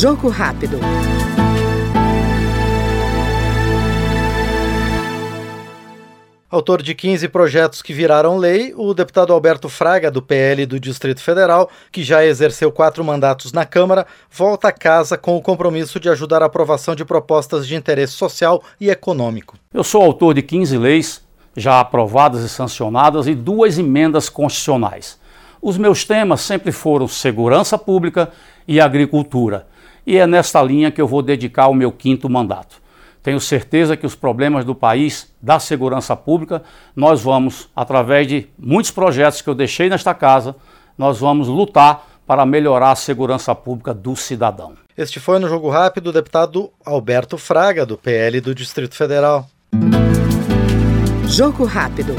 Jogo rápido. Autor de 15 projetos que viraram lei, o deputado Alberto Fraga, do PL do Distrito Federal, que já exerceu quatro mandatos na Câmara, volta a casa com o compromisso de ajudar a aprovação de propostas de interesse social e econômico. Eu sou autor de 15 leis já aprovadas e sancionadas e duas emendas constitucionais. Os meus temas sempre foram segurança pública e agricultura, e é nesta linha que eu vou dedicar o meu quinto mandato. Tenho certeza que os problemas do país, da segurança pública, nós vamos, através de muitos projetos que eu deixei nesta casa, nós vamos lutar para melhorar a segurança pública do cidadão. Este foi no Jogo Rápido o deputado Alberto Fraga, do PL do Distrito Federal. Jogo Rápido.